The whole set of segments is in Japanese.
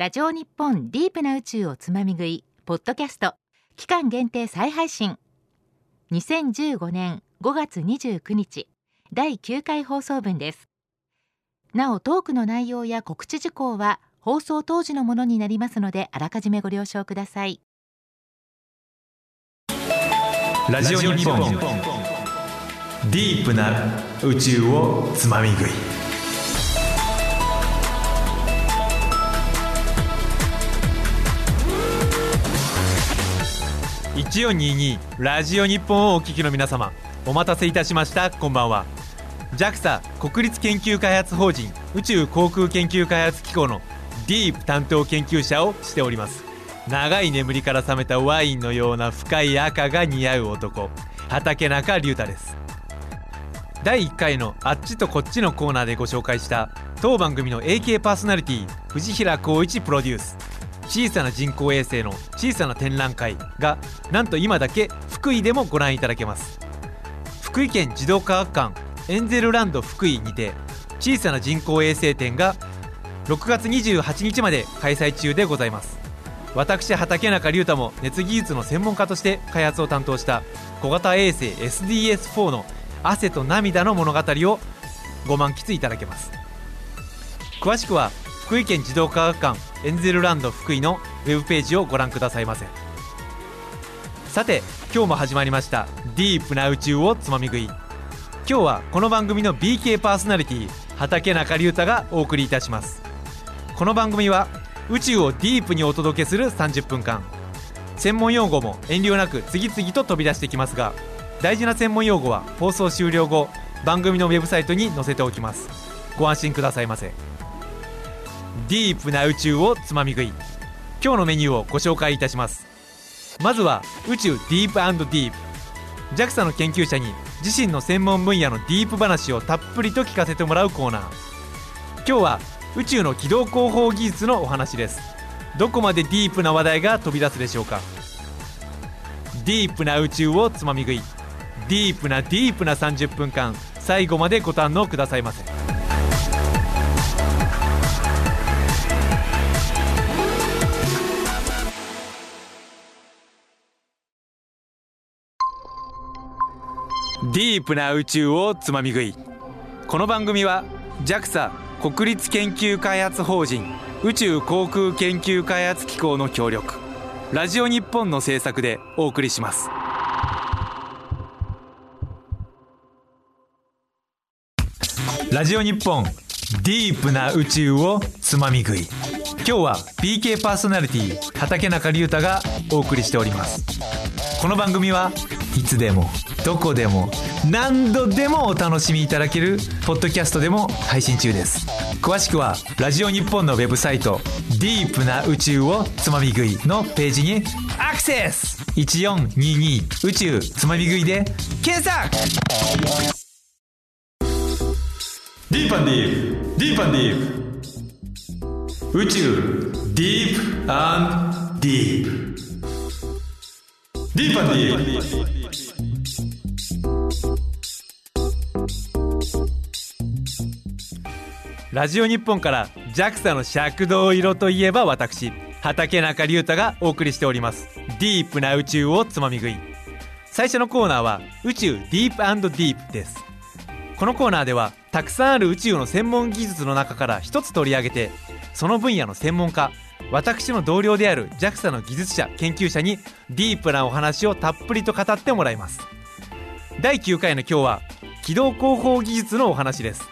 ラジオ日本ディープな宇宙をつまみ食いポッドキャスト。期間限定再配信。2015年5月29日。第9回放送分です。なおトークの内容や告知事項は放送当時のものになりますのであらかじめご了承ください。ラジオ日本。ディープな宇宙をつまみ食い。1422ラジオ日本をお聞きの皆様お待たせいたしました。こんばんは。JAXA 国立研究開発法人宇宙航空研究開発機構のディープ担当研究者をしております。長い眠りから覚めたワインのような深い赤が似合う男畠中龍太です。第1回のあっちとこっちのコーナーでご紹介した当番組の AK パーソナリティ藤平光一プロデュース。小さな人工衛星の小さな展覧会がなんと今だけ福井でもご覧いただけます。福井県児童科学館エンゼルランド福井にて小さな人工衛星展が6月28日まで開催中でございます。私畠中龍太も熱技術の専門家として開発を担当した小型衛星 SDS4 の汗と涙の物語をご満喫いただけます。詳しくは福井県児童科学館エンゼルランド福井のウェブページをご覧くださいませ。さて今日も始まりましたディープな宇宙をつまみ食い。今日はこの番組の BK パーソナリティ畠中龍太がお送りいたします。この番組は宇宙をディープにお届けする30分間専門用語も遠慮なく次々と飛び出してきますが大事な専門用語は放送終了後番組のウェブサイトに載せておきます。ご安心くださいませ。ディープな宇宙をつまみ食い。今日のメニューをご紹介いたします。まずは宇宙ディープディープ。JAXA の研究者に自身の専門分野のディープ話をたっぷりと聞かせてもらうコーナー。今日は宇宙の軌道広報技術のお話です。どこまでディープな話題が飛び出すでしょうか。ディープな宇宙をつまみ食い。ディープなディープな30分間。最後までご堪能くださいませ。ディープな宇宙をつまみ食い。この番組は JAXA 国立研究開発法人宇宙航空研究開発機構の協力。ラジオ日本の制作でお送りします。ラジオ日本ディープな宇宙をつまみ食い。今日は BK パーソナリティ畠中龍太がお送りしております。この番組はいつでもどこでも何度でもお楽しみいただけるポッドキャストでも配信中です。詳しくはラジオ日本のウェブサイト「ディープな宇宙をつまみ食い」のページにアクセス !1422 宇宙つまみ食いで検索!ディープディープディープ。ディープ宇宙ディープディープ。ディープディー。プラジオ日本から JAXA の赤道色といえば私畠中龍太がお送りしております。ディープな宇宙をつまみ食い。最初のコーナーは宇宙ディープディープです。このコーナーではたくさんある宇宙の専門技術の中から一つ取り上げてその分野の専門家私の同僚である JAXA の技術者研究者にディープなお話をたっぷりと語ってもらいます。第9回の今日は軌道広報技術のお話です。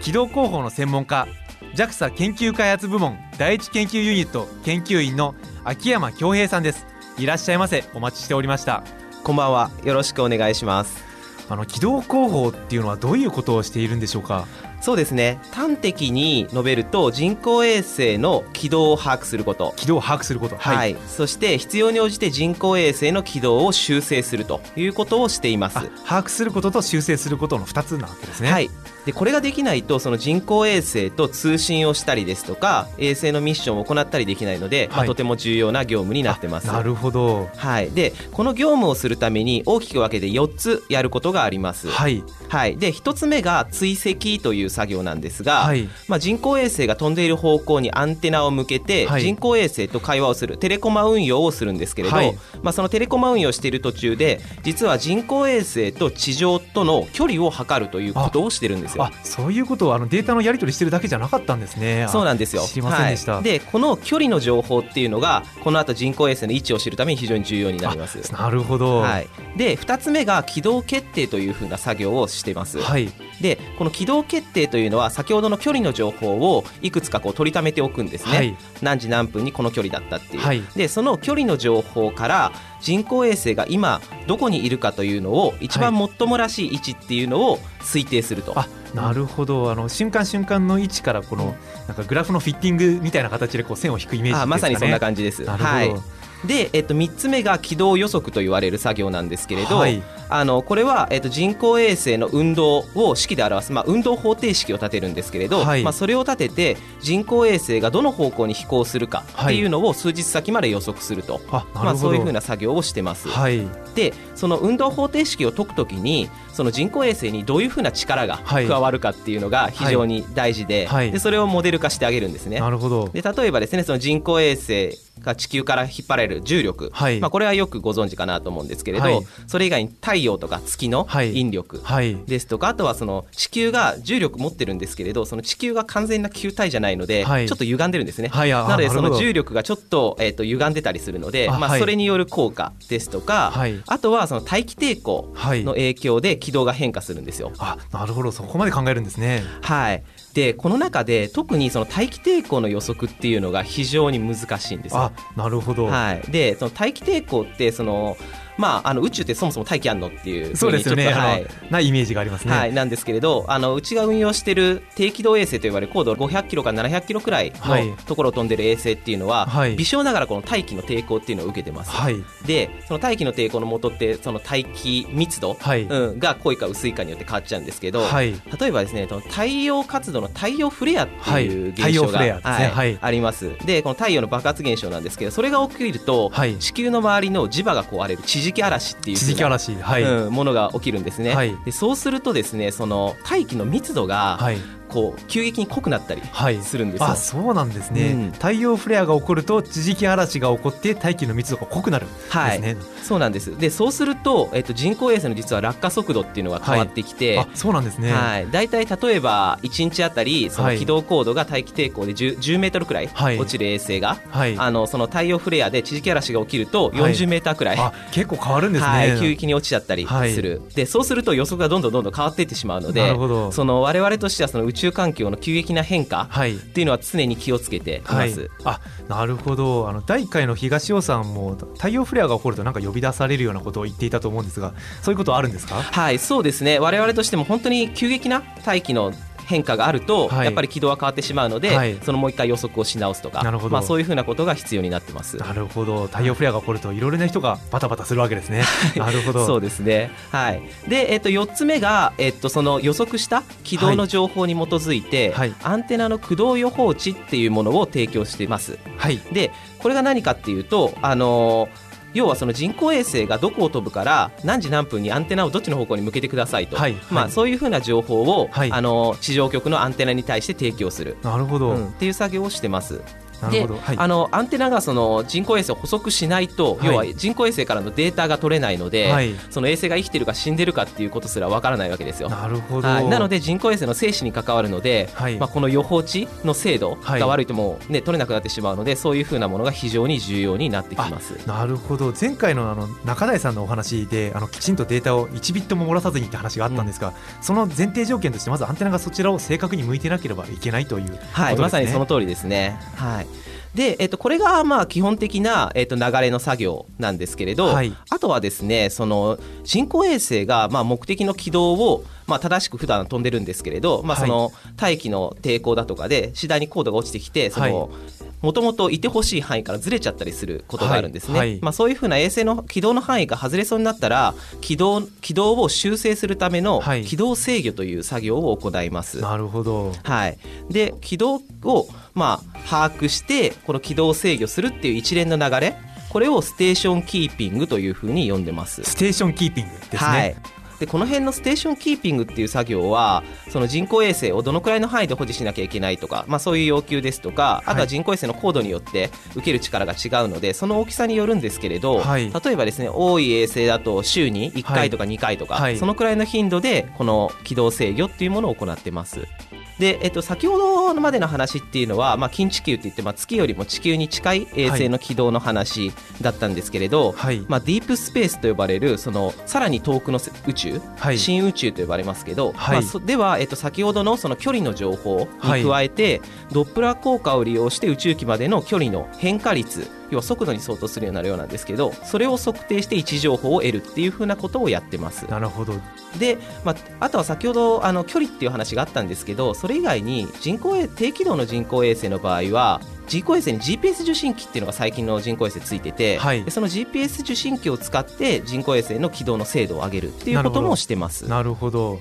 軌道広報の専門家 JAXA 研究開発部門第一研究ユニット研究員の秋山恭平さんです。いらっしゃいませ。お待ちしておりました。こんばんは。よろしくお願いします。あの軌道広報っていうのはどういうことをしているんでしょうか？そうですね。端的に述べると人工衛星の軌道を把握すること。軌道を把握すること。はい、はい、そして必要に応じて人工衛星の軌道を修正するということをしています。把握することと修正することの2つなわけですね。はいでこれができないとその人工衛星と通信をしたりですとか衛星のミッションを行ったりできないので、まあ、とても重要な業務になってます。なるほど、はい、でこの業務をするために大きく分けて4つやることがあります。はい。はい、で1つ目が追跡という作業なんですが、はい。まあ、人工衛星が飛んでいる方向にアンテナを向けて、はい。人工衛星と会話をするテレコマ運用をするんですけれど、はい。まあ、そのテレコマ運用をしている途中で実は人工衛星と地上との距離を測るということをしてるんですよあ。そういうことをあのデータのやり取りしてるだけじゃなかったんですね。あそうなんですよ。知りませんでした、はい。でこの距離の情報っていうのがこの後人工衛星の位置を知るために非常に重要になります。なるほど。はい、で2つ目が軌道決定というふうな作業をしています。はい。でこの軌道決定というのは先ほどの距離の情報をいくつかこう取りためておくんですね、はい。何時何分にこの距離だったっていう、はい。でその距離の情報から人工衛星が今どこにいるかというのを一番もっともらしい位置っていうのを推定すると、あなるほど。あの瞬間瞬間の位置からこのなんかグラフのフィッティングみたいな形でこう線を引くイメージですかね。あまさにそんな感じです。なるほど、はいで、えっと、3つ目が軌道予測と言われる作業なんですけれど、はい。あのこれは、えっと、人工衛星の運動を式で表す、まあ、運動方程式を立てるんですけれど、はい。まあ、それを立てて人工衛星がどの方向に飛行するかっていうのを数日先まで予測すると、あなまあ、そういうふうな作業をしてます。はい。でその運動方程式を解くときにその人工衛星にどういうふうな力がはい。加わるかっていうのが非常に大事で,、はい。でそれをモデル化してあげるんですね。なるほど。で例えばですねその人工衛星が地球から引っ張られる重力、はい。まあ、これはよくご存知かなと思うんですけれど、はい。それ以外に太陽とか月のはい。引力はい。ですとか、あとはその地球が重力持ってるんですけれどその地球が完全な球体じゃないので、はい。ちょっと歪んでるんですね。はい。あなのでその重力がちょっと,、えー、と歪んでたりするのでまあ、それによる効果ですとか、はい。あとはその大気抵抗はい。の影響で軌道が変化するんですよ。あなるほど。そこまで考えるんですね。はい、でこの中で特にその大気抵抗の予測っていうのが非常に難しいんですよ。あ。なるほど、はい、でその大気抵抗ってその、まあ、あの宇宙ってそもそも大気あんのっていうそうですよね、はい。ないイメージがありますね、はい、なんですけれどあのうちが運用している低軌道衛星といわれる高度500キロから700キロくらいはい。のところを飛んでる衛星っていうのは、はい。微小ながらこの大気の抵抗っていうのを受けてます。はい。でその大気の抵抗の元ってその大気密度、はい。うん、が濃いか薄いかによって変わっちゃうんですけど、はい。例えばですね太陽活動の太陽フレアっていうはい。現象が、はいあります。でこの太陽の爆発現象なんですけどそれが起きると、はい。地球の周りの磁場が壊れる地磁気嵐っていう地磁気嵐はい、うん、ものが起きるんですね、はい。でそうするとですねその大気の密度がはいこう急激に濃くなったりはい。するんですよ、あそうなんですね、うん。太陽フレアが起こると地磁気嵐が起こって大気の密度が濃くなるんですはい。ね、そうなんです。でそうすると、えっと、人工衛星の実は落下速度っていうのが変わってきて、あそうなんですね、はい、大体例えば1日あたりそのはい。軌道高度が大気抵抗で 10, 10メートルくらいはい。落ちる衛星が、はい。あのその太陽フレアで地磁気嵐が起きるとはい。40メーターくらい、あ結構変わるんですね、はい、急激に落ちちゃったりする、でそうすると予測がどんどんどんどん変わっていってしまうのなでるほど。その我々としてはその宇宙環境の急激な変化はいっていうのは常に気をつけています。はい、あなるほどあの第1回の東尾さんも太陽フレアが起こるとなんか呼び出されるようなことを言っていたと思うんですがそういうことはあるんですか？はい、そうですね。我々としても本当に急激な大気の変化があると、はい。やっぱり軌道は変わってしまうので、はい。そのもう一回予測をし直すとか、なるほど。まあそういうふうなことが必要になってます。なるほど。太陽フレアが起こるといろいろな人がバタバタするわけですね。なるほど。そうですね。はい。で、えっと4つ目がえっとその予測した軌道の情報に基づいて、はい。アンテナの駆動予報値っていうものを提供しています。はい。で、これが何かっていうと、あのー要はその人工衛星がどこを飛ぶから何時何分にアンテナをどっちの方向に向けてくださいと、はいまあ、はいそういうふうな情報を、はい。あのー地上局のアンテナに対して提供する、なるほど、うん。っていう作業をしてます。ではい、あのアンテナがその人工衛星を捕捉しないと、はい。要は人工衛星からのデータが取れないので、はい。その衛星が生きてるか死んでるかっていうことすらわからないわけですよ。なるほど、はい、なので人工衛星の生死に関わるので、はい。まあ、この予報値の精度はい。が悪いともう、ね、取れなくなってしまうのでそういうふうなものが非常に重要になってきます。なるほど。前回のあの中台さんのお話であのきちんとデータを1ビットも漏らさずにって話があったんですが、その前提条件としてまずアンテナがそちらを正確に向いてなければいけないというね。はい、まさにその通りですね。はい。で、えっと、これがまあ基本的な、えっと、流れの作業なんですけれど、はい。あとはですねその人工衛星がまあ目的の軌道をまあ正しく普段飛んでるんですけれど、まあ、はい。その大気の抵抗だとかで次第に高度が落ちてきてその、もともといてほしい範囲からずれちゃったりすることがあるんですね、はい。はい。まあ、そういうふうな衛星の軌道の範囲が外れそうになったら軌道軌道を修正するためのはい。軌道制御という作業を行います。なるほど。はい、で軌道をまあ把握してこの軌道を制御するっていう一連の流れこれをステーションキーピングというふうに呼んでます。ステーションキーピングですね、はいでこの辺のステーションキーピングっていう作業はその人工衛星をどのくらいの範囲で保持しなきゃいけないとか、まあ、そういう要求ですとかあとは人工衛星の高度によって受ける力が違うのでその大きさによるんですけれど、はい。例えばですね多い衛星だと週に1回とか2回とか、はい。そのくらいの頻度でこの軌道制御っていうものを行ってます。で、えっと、先ほどまでの話っていうのは、まあ、近地球って言って、まあ、月よりも地球に近い衛星の軌道の話だったんですけれど、はい。まあ、ディープスペースと呼ばれるそのさらに遠くの宇宙、はい。新宇宙と呼ばれますけど、はい。まあ、そでは、えっと、先ほどのその距離の情報に加えて、ドップラー効果を利用して宇宙機までの距離の変化率要は速度に相当するようになるようなんですけどそれを測定して位置情報を得るっていうふうなことをやってます。なるほどで、まあ、あとは先ほどあの距離っていう話があったんですけどそれ以外に人工衛低軌道の人工衛星の場合は人工衛星に GPS 受信機っていうのが最近の人工衛星ついてて、はいでその GPS 受信機を使って人工衛星の軌道の精度を上げるっていうこともしてます。なるほど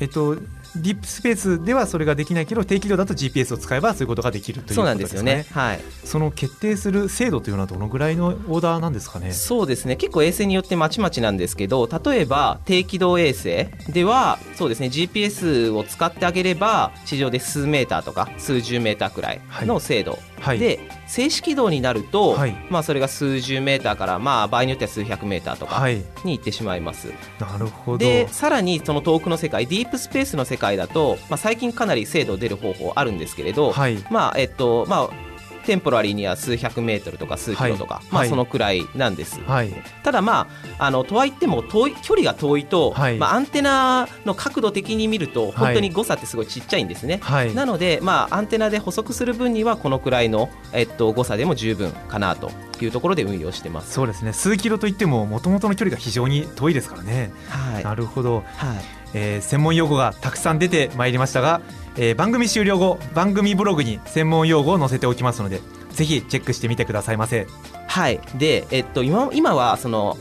えっとディープスペースではそれができないけど低軌道だと GPS を使えばそういうことができるということでかねんですすよね。はい。その決定する精度というのはどのぐらいのオーダーなんですかね？そうですね。結構衛星によってまちまちなんですけど、例えば低軌道衛星では、そうですね、GPS を使ってあげれば、地上で数メーターとか数十メーターくらいの精度。はい。で、静止軌道になると、はい。まあそれが数十メーターから、まあ場合によっては数百メーターとかはい。に行ってしまいます。なるほど。で、さらにその遠くの世界、ディープスペースの世界だと、まあ最近かなり精度出る方法あるんですけれど、はい。まあえっとまあテンポラリーには数百メートルとか数キロとか、まあはい。はいそのくらいなんです。はい。ただまああのとはいっても遠い距離が遠いと、はい。まあアンテナの角度的に見ると本当に誤差ってすごいちっちゃいんですね。はい。なので、まあ、アンテナで補足する分にはこのくらいの、えっと、誤差でも十分かなというところで運用してます。そうですね。数キロといってももともとの距離が非常に遠いですからね、はい。なるほど、はいえー専門用語がたくさん出てまいりましたが、えー番組終了後番組ブログに専門用語を載せておきますのでぜひチェックしてみてくださいませ。はい、で、えっと、今今はその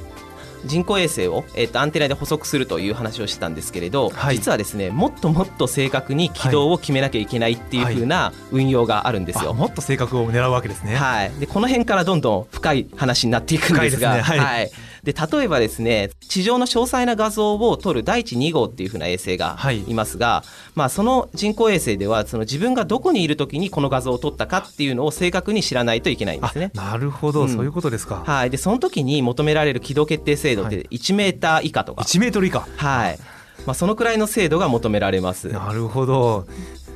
人工衛星を、えっと、アンテナで補足するという話をしてたんですけれど、はい。実はですねもっともっと正確に軌道を決めなきゃいけないっていう風な運用があるんですよ。あもっと正確を狙うわけですね、はい、でこの辺からどんどん深い話になっていくんですがね。はいで例えばですね地上の詳細な画像を撮る第一2号っていう風な衛星がはい。いますが、まあ、その人工衛星ではその自分がどこにいる時にこの画像を撮ったかっていうのを正確に知らないといけないんですね。あなるほど、うん。そういうことですか、はい、でその時に求められる軌道決定精度っはい。て1メーター以下とか、1メートル以下。はい。まあ、そのくらいの精度が求められます。なるほど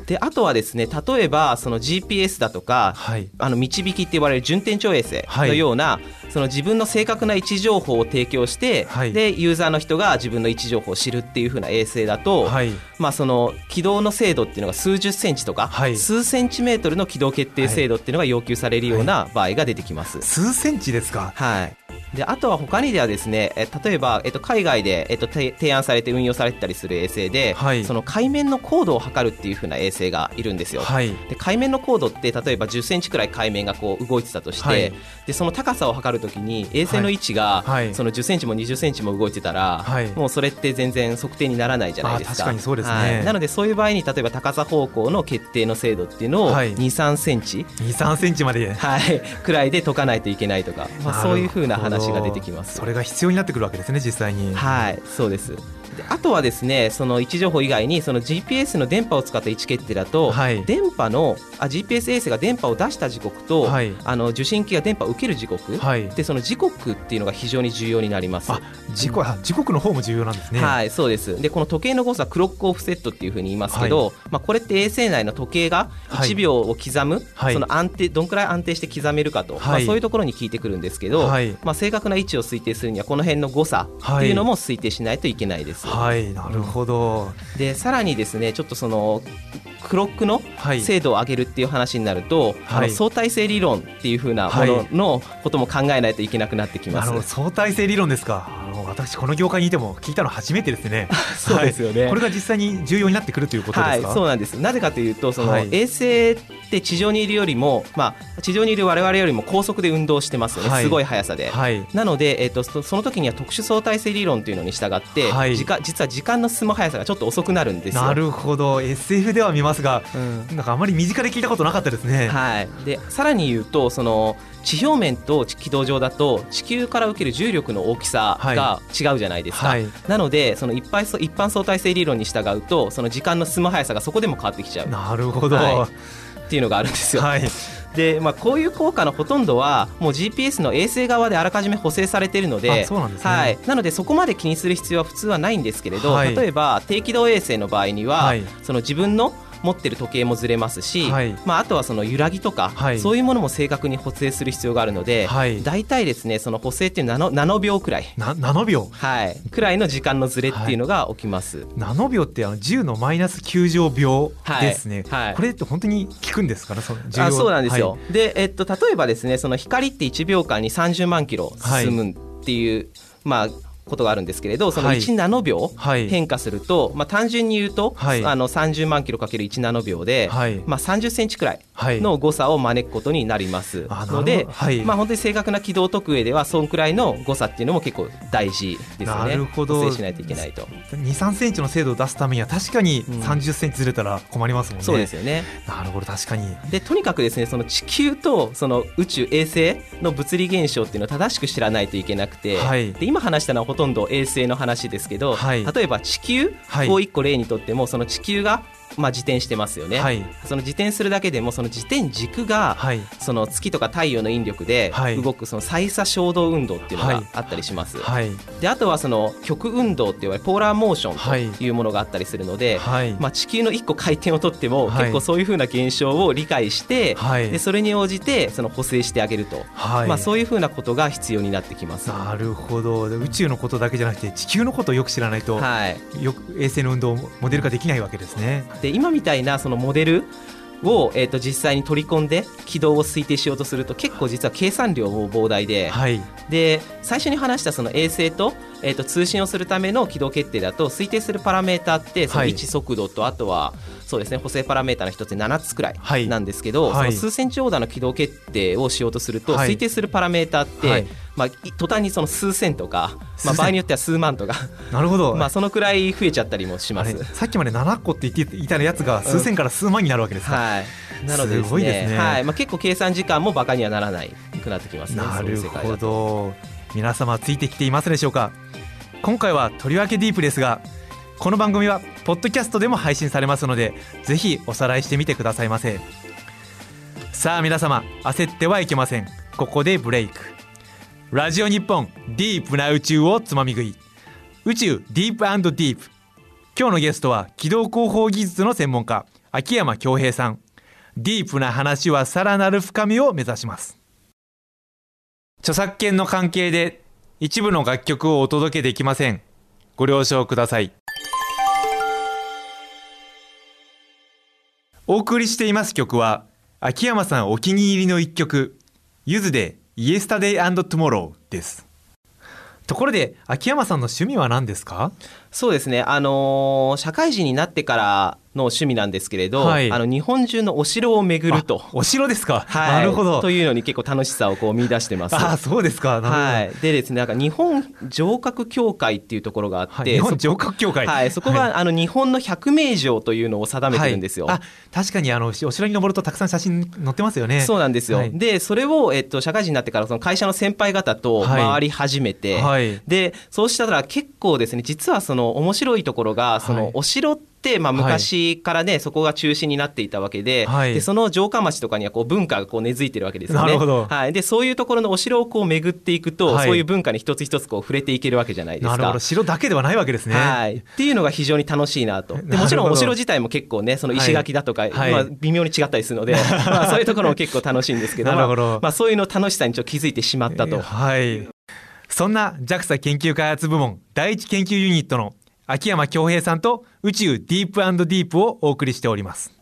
であとはですね例えばその GPS だとかはい。あの導きって言われる準天頂衛星はい。のような、その自分の正確な位置情報を提供して、はい。でユーザーの人が自分の位置情報を知るっていう風な衛星だと、はい。まあ、その軌道の精度っていうのが数十センチとか、はい。数センチメートルの軌道決定精度っていうのが要求されるような場合が出てきます。数センチですか？はいであとは他にではですねえ例えば、えっと、海外で、えっと、て提案されて運用されてたりする衛星で、はい。その海面の高度を測るっていう風な衛星がいるんですよ。はい。で海面の高度って例えば1 0センチくらい海面がこう動いてたとして、はい。でその高さを測るときに衛星の位置が、はい。はい。その1 0センチも2 0センチも動いてたら、はい。もうそれって全然測定にならないじゃないですか。あ確かにそうですね。はい。なのでそういう場合に例えば高さ方向の決定の精度っていうのをはい。2 3センチ、2 3センチまで。はい、くらいで解かないといけないとか、まあ、そういう風な話が出てきます。それが必要になってくるわけですね実際にはい、そうです。であとはですね、その位置情報以外にその GPS の電波を使った位置決定だと、はい電波のあ GPS 衛星が電波を出した時刻と、はい。あの受信機が電波を受ける時刻、はい。でその時刻っていうのが非常に重要になります。あ時刻あ時刻の方も重要なんですね。はい、そうです。で、この時計の誤差、クロックオフセットっていうふうに言いますけど、まあ、これって衛星内の時計がはい。1秒を刻む、はい。その安定、どんくらい安定して刻めるかと、まあ、はいそういうところに聞いてくるんですけど、はい。まあ、正確な位置を推定するには、この辺の誤差っていうのも推定しないといけないです。はいなるほど、で、さらにですね、ちょっとその、クロックのはい。精度を上げるっていう話になると、あはい。の相対性理論っていうふうなもののことも考えないといけなくなってきます。相対性理論ですかあの私この業界にいても聞いたの初めてですね。そうですよね、はい、これが実際に重要になってくるということですか、はい、そうなんです。なぜかというとその、衛星って地上にいるよりも、まあ、地上にいる我々よりも高速で運動してますよね、すごい速さで、なので、えーと、その時には特殊相対性理論というのに従って、時間実は時間の進む速さがちょっと遅くなるんですなるほど。SF では見ますが、うん、なんかあまり身近で聞いたことなかったですね。はい、でさらに言うとその地表面と軌道上だと地球から受ける重力の大きさが違うじゃないですか、はい。はい、なのでその一般一般相対性理論に従うとその時間の進む速さがそこでも変わってきちゃう。なるほど、はい、っていうのがあるんですよ。はい。で、まあ、こういう効果のほとんどはもう GPS の衛星側であらかじめ補正されているのでそうなんです、ね、はい、なのでそこまで気にする必要は普通はないんですけれど、はい、例えば低軌道衛星の場合には、はい、その自分の持ってる時計もずれますし、はい、まあ、あとはその揺らぎとか、はい、そういうものも正確に補正する必要があるので、はい、大体ですねその補正っていうナノナノ秒くらい。ナノ秒？はい。くらいの時間のずれっていうのが起きます、ナノ秒ってあの10のマイナス9乗秒ですね、はい。これって本当に効くんですかね？そのあそうなんですよ、で、えっと、例えばですねその光って1秒間に30万キロ進むっていう、まあことがあるんですけれどその1ナノ秒変化すると、はい、まあ、単純に言うと、はい、あの30万キロかける1ナノ秒で、はい、まあ、30センチくらいの誤差を招くことになります。ので、まあ、本当に正確な軌道特上ではそんくらいの誤差っていうのも結構大事ですよね。なるほど。しないといけないと。23センチの精度を出すためには確かに30センチずれたら困りますもんね。そうですよね。なるほど確かに。でとにかくですねその地球とその宇宙衛星の物理現象っていうのを正しく知らないといけなくて、で今話したのはほとんど衛星の話ですけど、はい、例えば地球を1個例にとってもその地球がまあ、自転してますよね、はい、その自転するだけでもその自転軸が、はい、その月とか太陽の引力で動くその再差衝動運動っていうのがあったりします、はい、であとはその極運動って言われポーラーモーションというものがあったりするので、まあ、地球の1個回転をとっても結構そういうふうな現象を理解して、でそれに応じてその補正してあげると、まあ、そういうふうなことが必要になってきます。なるほど。宇宙のことだけじゃなくて地球のことをよく知らないと、はい、よ衛星の運動モデル化できないわけですね。で今みたいなそのモデルを、えー、と実際に取り込んで軌道を推定しようとすると結構実は計算量も膨大ではい、で最初に話したその衛星と,、えー、と通信をするための軌道決定だと推定するパラメータってその位置速度とあとはそうですね。補正パラメータの一つ7つくらいなんですけど、はい、その数センチオーダーの軌道決定をしようとすると、推定するパラメータって、まあ、途端にその数千とか、まあ、場合によっては数万とか なるほど、まあ、そのくらい増えちゃったりもします。さっきまで7個って言っていたやつが数千から数万になるわけですか、うん、はい。なのでですね、ね、はい。まあ、結構計算時間もバカにはならないくなってきますねなるほど。皆様ついてきていますでしょうか。今回はとりわけディープですがこの番組はポッドキャストでも配信されますのでぜひおさらいしてみてくださいませ。さあ皆様焦ってはいけません。ここでブレイク。ラジオ日本ディープな宇宙をつまみ食い。宇宙ディープディープ。今日のゲストは軌道広報技術の専門家秋山恭平さん。ディープな話はさらなる深みを目指します。著作権の関係で一部の楽曲をお届けできません。ご了承ください。お送りしています曲は秋山さんお気に入りの一曲ゆずで yesterday tomorrow です。ところで秋山さんの趣味は何ですか？そうですね。あのー、社会人になってからの趣味なんですけれど、はい、あの日本中のお城を巡ると。お城ですか、はい、なるほど。というのに結構楽しさをこう見出してます。あそうですか。はい、でですねなんか日本城郭協会っていうところがあって、はい、日本城郭協会はい。そこが、あの日本の百名城というのを定めてるんですよ、あ確かにあのお城に登るとたくさん写真載ってますよね。そうなんですよ、でそれを、えっと、社会人になってからその会社の先輩方と回り始めて、でそうしたら結構ですね実はその面白いところがそのお城って、まあ、昔からね、はい、そこが中心になっていたわけではい、でその城下町とかにはこう文化がこう根付いてるわけですよね。はい、でそういうところのお城をこう巡っていくと、はい、そういう文化に一つ一つこう触れていけるわけじゃないですか。なるほど。城だけではないわけですね。はい、っていうのが非常に楽しいなと。でもちろんお城自体も結構ねその石垣だとか、まあ、微妙に違ったりするので、まあ、そういうところも結構楽しいんですけど ど、まあ、そういうの楽しさにちょっと気づいてしまったと。はい。そんな JAXA 研究開発部門第一研究ユニットの秋山恭平さんと宇宙ディープディープをお送りしております。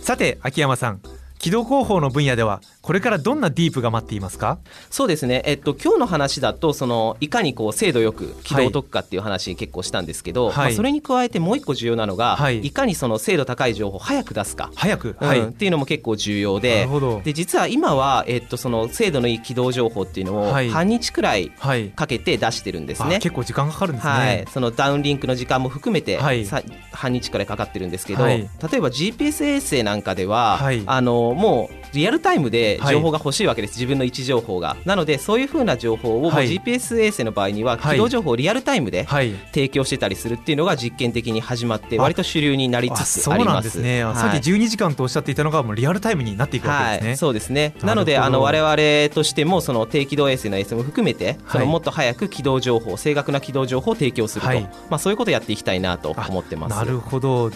さて秋山さん軌道広報の分野ではこれからどんなディープが待っていますか？そうですね、えっと、今日の話だとそのいかにこう精度よく軌道を解くかっていう話結構したんですけど、はい。まあ、それに加えてもう一個重要なのが、はい。い、かにその精度高い情報を早く出すか。早く、うん。はいっていうのも結構重要なでるほど。で実は今は、えっと、その精度のいい軌道情報っていうのをはい。半日くらいはい。かけて出してるんですね。あ結構時間かかるんですね、はい、そのダウンリンクの時間も含めて、はい。さ半日くらいかかってるんですけど、はい。例えば GPS 衛星なんかでは、はい。あのもうリアルタイムではい情報が欲しいわけです、自分の位置情報が。なのでそういうふうな情報をはい。GPS 衛星の場合にははい。軌道情報をリアルタイムではい。提供してたりするっていうのが実験的に始まってあ割と主流になりあつつそうなんあります。ですね、あはい。さっき12時間とおっしゃっていたのがもうリアルタイムになっていくわけですね、はい、そうですね。なのであの我々としてもその低軌道衛星の衛星も含めて、そはい。のもっと早く軌道情報正確な軌道情報を提供すると、はい。まあ、そういうことをやっていきたいなと思ってます。なるほど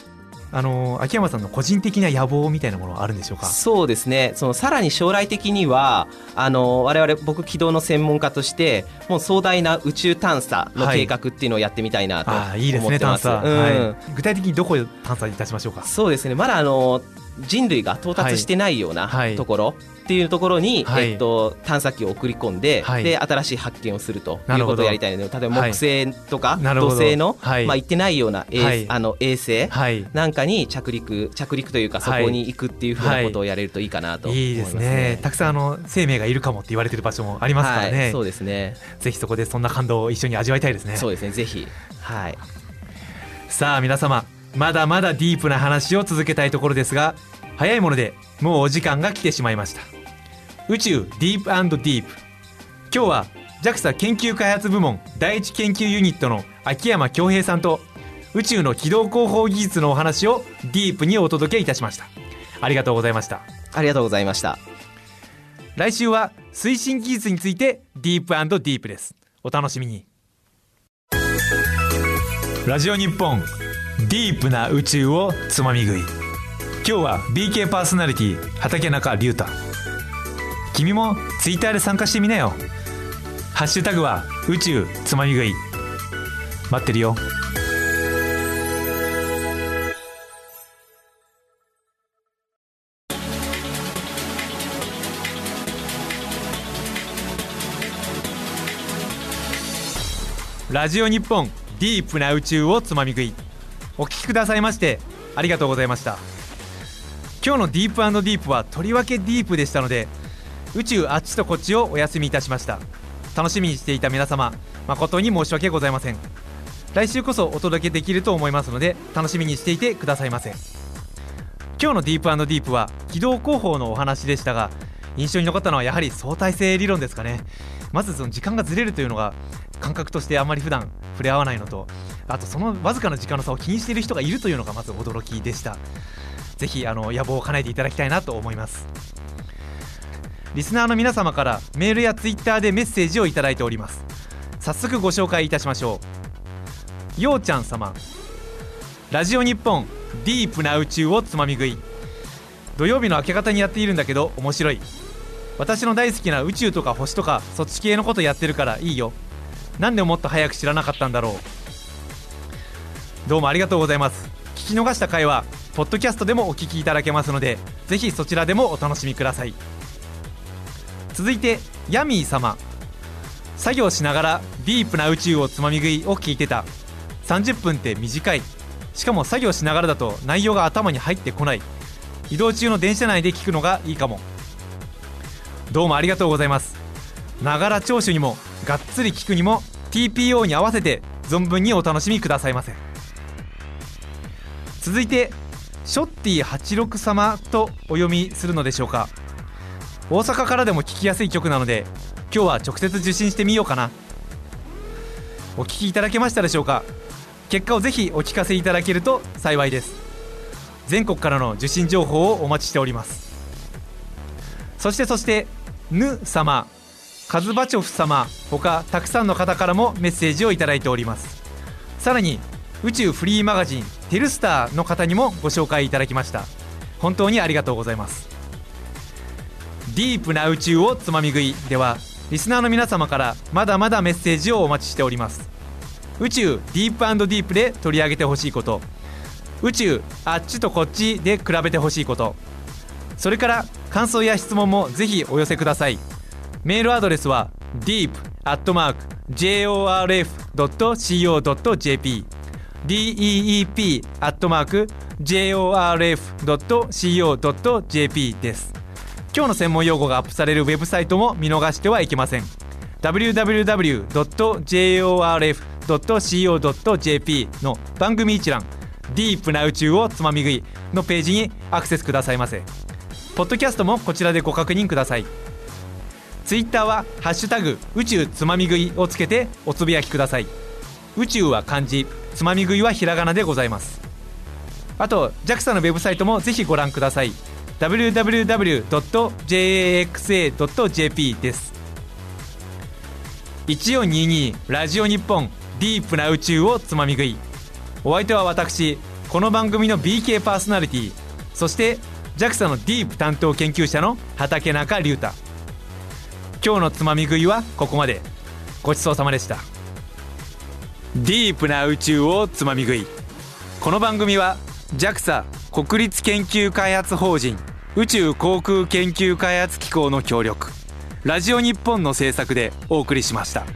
あの秋山さんの個人的な野望みたいなものはあるんでしょうか？そうですね。そのさらに将来的にはあの我々僕軌道の専門家としてもう壮大な宇宙探査の計画っていうのをやってみたいなと思ああいいですってます。ね探査、うん。はい、具体的にどこを探査いたしましょうか？そうですね。まだあの人類が到達してないようなはい。ところっていうところに、はい。えっと、探査機を送り込んで,、はい。で新しい発見をするとないうことをやりたいので例えばはい。木星とかなるほど。土星の、はい。まあ、行ってないような衛,、はい。あの衛星はい。なんかに着陸着陸というかそこに行くっていうふうなことをやれるといいかなと思いますすい。いでねね。たくさんあの生命がいるかもって言われてる場所もありますからね、はい、そうですね。ぜひそこでそんな感動を一緒に味わいたいですね。そうですね。ぜひ。はい。さあ皆様まだまだディープな話を続けたいところですが早いものでもうお時間が来てしまいました宇宙ディープディープ今日は JAXA 研究開発部門第一研究ユニットの秋山恭平さんと宇宙の軌道広報技術のお話をディープにお届けいたしました。ありがとうございました。ありがとうございました。来週は推進技術についてディープディープです。お楽しみに。ラジオ日本ディープな宇宙をつまみ食い。今日は BK パーソナリティ畠中龍太君もツイッターで参加してみなよ。ハッシュタグは宇宙つまみ食い。待ってるよ。ラジオ日本ディープな宇宙をつまみ食い。お聞きくださいましてありがとうございました。今日のディープディープはとりわけディープでしたので宇宙あっちとこっちをお休みいたしました。楽しみにしていた皆様誠に申し訳ございません。来週こそお届けできると思いますので楽しみにしていてくださいませ。今日のディープディープは軌道広報のお話でしたが印象に残ったのはやはり相対性理論ですかね。まずその時間がずれるというのが感覚としてあまり普段触れ合わないのとあとそのわずかな時間の差を気にしている人がいるというのがまず驚きでした。ぜひあの野望を叶えていただきたいなと思います。リスナーの皆様からメールやツイッターでメッセージをいただいております。早速ご紹介いたしましょう。ようちゃん様。ラジオ日本ディープな宇宙をつまみ食い。土曜日の明け方にやっているんだけど面白い。私の大好きな宇宙とか星とかそっち系のことやってるからいいよ。なんでもっと早く知らなかったんだろう。どうもありがとうございます。聞き逃した回はポッドキャストでもお聞きいただけますのでぜひそちらでもお楽しみください。続いてヤミー様。作業しながらディープな宇宙をつまみ食いを聞いてた。30分って短い。しかも作業しながらだと内容が頭に入ってこない。移動中の電車内で聞くのがいいかも。どうもありがとうございます。ながら聴取にもがっつり聞くにも TPO に合わせて存分にお楽しみくださいませ。続いてショッティ86様とお読みするのでしょうか。大阪からでも聞きやすい曲なので今日は直接受信してみようかな。お聞きいただけましたでしょうか？結果をぜひお聞かせいただけると幸いです。全国からの受信情報をお待ちしております。そしてそしてぬ様カズバチョフ様ほかたくさんの方からもメッセージをいただいております。さらに宇宙フリーマガジンテルスターの方にもご紹介いただきました。本当にありがとうございます。ディープな宇宙をつまみ食い。ではリスナーの皆様からまだまだメッセージをお待ちしております。宇宙ディープディープで取り上げてほしいこと。宇宙あっちとこっちで比べてほしいこと。それから感想や質問もぜひお寄せください。メールアドレスは deep.jorf.co.jp deep.jorf.co.jp です。今日の専門用語がアップされるウェブサイトも見逃してはいけません。www.jorf.co.jp の番組一覧。ディープな宇宙をつまみ食いのページにアクセスくださいませ。ポッドキャストもこちらでご確認ください。ツイッターは「ハッシュタグ宇宙つまみ食い」をつけておつぶやきください。宇宙は漢字つまみ食いはひらがなでございます。あと JAXA のウェブサイトもぜひご覧ください。www.jaxa.jp です。1422ラジオ日本ディープな宇宙をつまみ食い。お相手は私この番組の BK パーソナリティそして JAXA のディープ担当研究者の畠中隆太。今日のつまみ食いはここまで。ごちそうさまでした。ディープな宇宙をつまみ食い。この番組は JAXA 国立研究開発法人宇宙航空研究開発機構の協力ラジオ日本の制作でお送りしました。